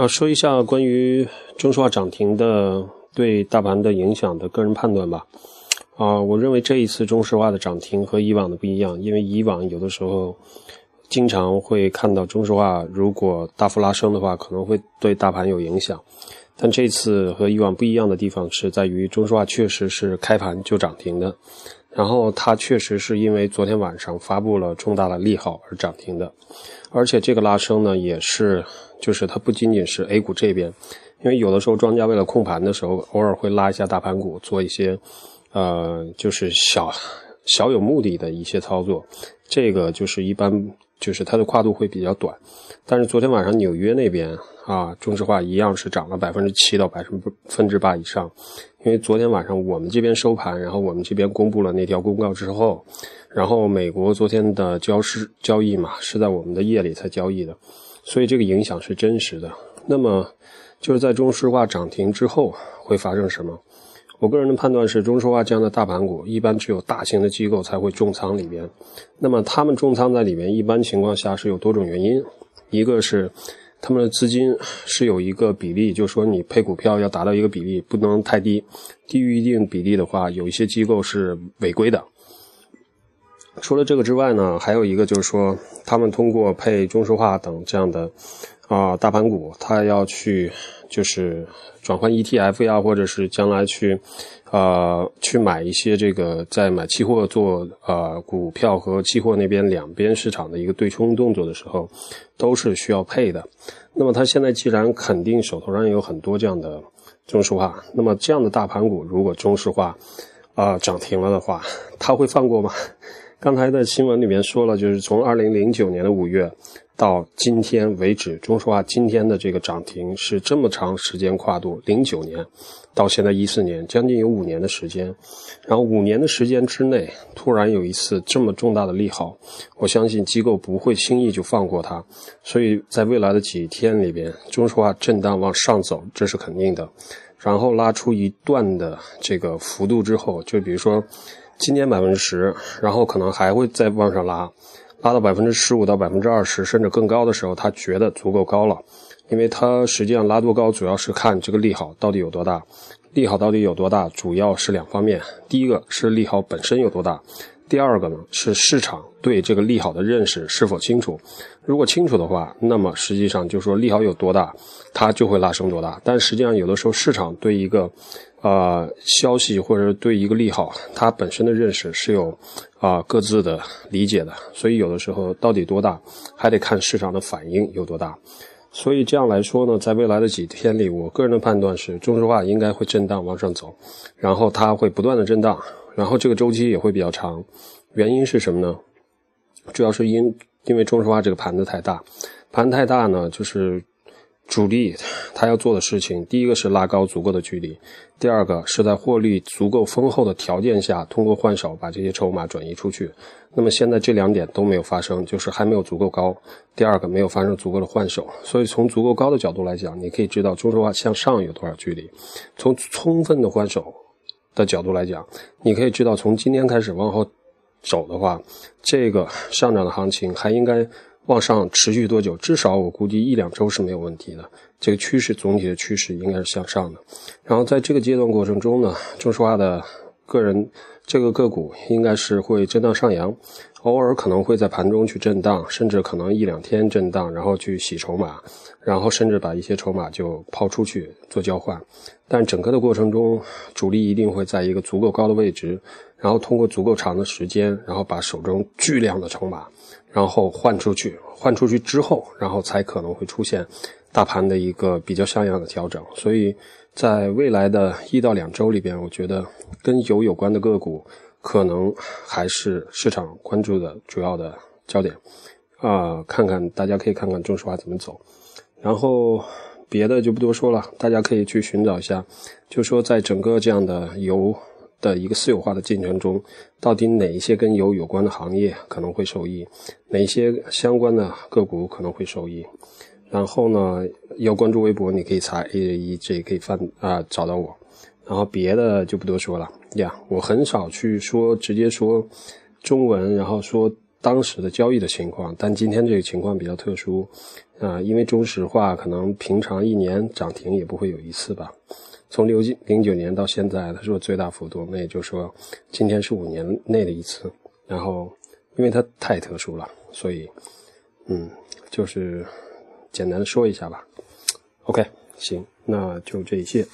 要说一下关于中石化涨停的对大盘的影响的个人判断吧。啊，我认为这一次中石化的涨停和以往的不一样，因为以往有的时候经常会看到中石化如果大幅拉升的话，可能会对大盘有影响。但这次和以往不一样的地方是在于中石化确实是开盘就涨停的，然后它确实是因为昨天晚上发布了重大的利好而涨停的，而且这个拉升呢也是。就是它不仅仅是 A 股这边，因为有的时候庄家为了控盘的时候，偶尔会拉一下大盘股，做一些，呃，就是小小有目的的一些操作。这个就是一般，就是它的跨度会比较短。但是昨天晚上纽约那边啊，中石化一样是涨了百分之七到百分分之八以上。因为昨天晚上我们这边收盘，然后我们这边公布了那条公告之后，然后美国昨天的交市交易嘛，是在我们的夜里才交易的。所以这个影响是真实的。那么，就是在中石化涨停之后会发生什么？我个人的判断是，中石化这样的大盘股一般只有大型的机构才会重仓里边。那么他们重仓在里面，一般情况下是有多种原因。一个是他们的资金是有一个比例，就是说你配股票要达到一个比例，不能太低。低于一定比例的话，有一些机构是违规的。除了这个之外呢，还有一个就是说，他们通过配中石化等这样的啊大盘股，他要去就是转换 ETF 呀，或者是将来去呃去买一些这个在买期货做呃股票和期货那边两边市场的一个对冲动作的时候，都是需要配的。那么他现在既然肯定手头上有很多这样的中石化，那么这样的大盘股如果中石化啊涨停了的话，他会放过吗？刚才的新闻里面说了，就是从二零零九年的五月到今天为止，中石化今天的这个涨停是这么长时间跨度，零九年到现在一四年，将近有五年的时间。然后五年的时间之内，突然有一次这么重大的利好，我相信机构不会轻易就放过它。所以在未来的几天里边，中石化震荡往上走，这是肯定的。然后拉出一段的这个幅度之后，就比如说。今年百分之十，然后可能还会再往上拉，拉到百分之十五到百分之二十，甚至更高的时候，他觉得足够高了，因为他实际上拉多高，主要是看这个利好到底有多大，利好到底有多大，主要是两方面，第一个是利好本身有多大。第二个呢是市场对这个利好的认识是否清楚，如果清楚的话，那么实际上就说利好有多大，它就会拉升多大。但实际上有的时候市场对一个，呃消息或者对一个利好，它本身的认识是有啊各自的理解的，所以有的时候到底多大，还得看市场的反应有多大。所以这样来说呢，在未来的几天里，我个人的判断是，中石化应该会震荡往上走，然后它会不断的震荡。然后这个周期也会比较长，原因是什么呢？主要是因因为中石化这个盘子太大，盘太大呢，就是主力他要做的事情，第一个是拉高足够的距离，第二个是在获利足够丰厚的条件下，通过换手把这些筹码转移出去。那么现在这两点都没有发生，就是还没有足够高。第二个没有发生足够的换手，所以从足够高的角度来讲，你可以知道中石化向上有多少距离，从充分的换手。的角度来讲，你可以知道，从今天开始往后走的话，这个上涨的行情还应该往上持续多久？至少我估计一两周是没有问题的。这个趋势总体的趋势应该是向上的。然后在这个阶段过程中呢，中石化的个人这个个股应该是会震荡上扬。偶尔可能会在盘中去震荡，甚至可能一两天震荡，然后去洗筹码，然后甚至把一些筹码就抛出去做交换。但整个的过程中，主力一定会在一个足够高的位置，然后通过足够长的时间，然后把手中巨量的筹码，然后换出去。换出去之后，然后才可能会出现大盘的一个比较像样的调整。所以在未来的一到两周里边，我觉得跟油有关的个股。可能还是市场关注的主要的焦点，啊，看看大家可以看看中石化怎么走，然后别的就不多说了，大家可以去寻找一下，就说在整个这样的油的一个私有化的进程中，到底哪一些跟油有关的行业可能会受益，哪些相关的个股可能会受益，然后呢，要关注微博，你可以查 A E J，可以翻啊找到我。然后别的就不多说了呀，我很少去说直接说中文，然后说当时的交易的情况。但今天这个情况比较特殊，啊，因为中石化可能平常一年涨停也不会有一次吧。从六零九年到现在，它是最大幅度，那也就是说，今天是五年内的一次。然后，因为它太特殊了，所以，嗯，就是简单的说一下吧。OK，行，那就这一些。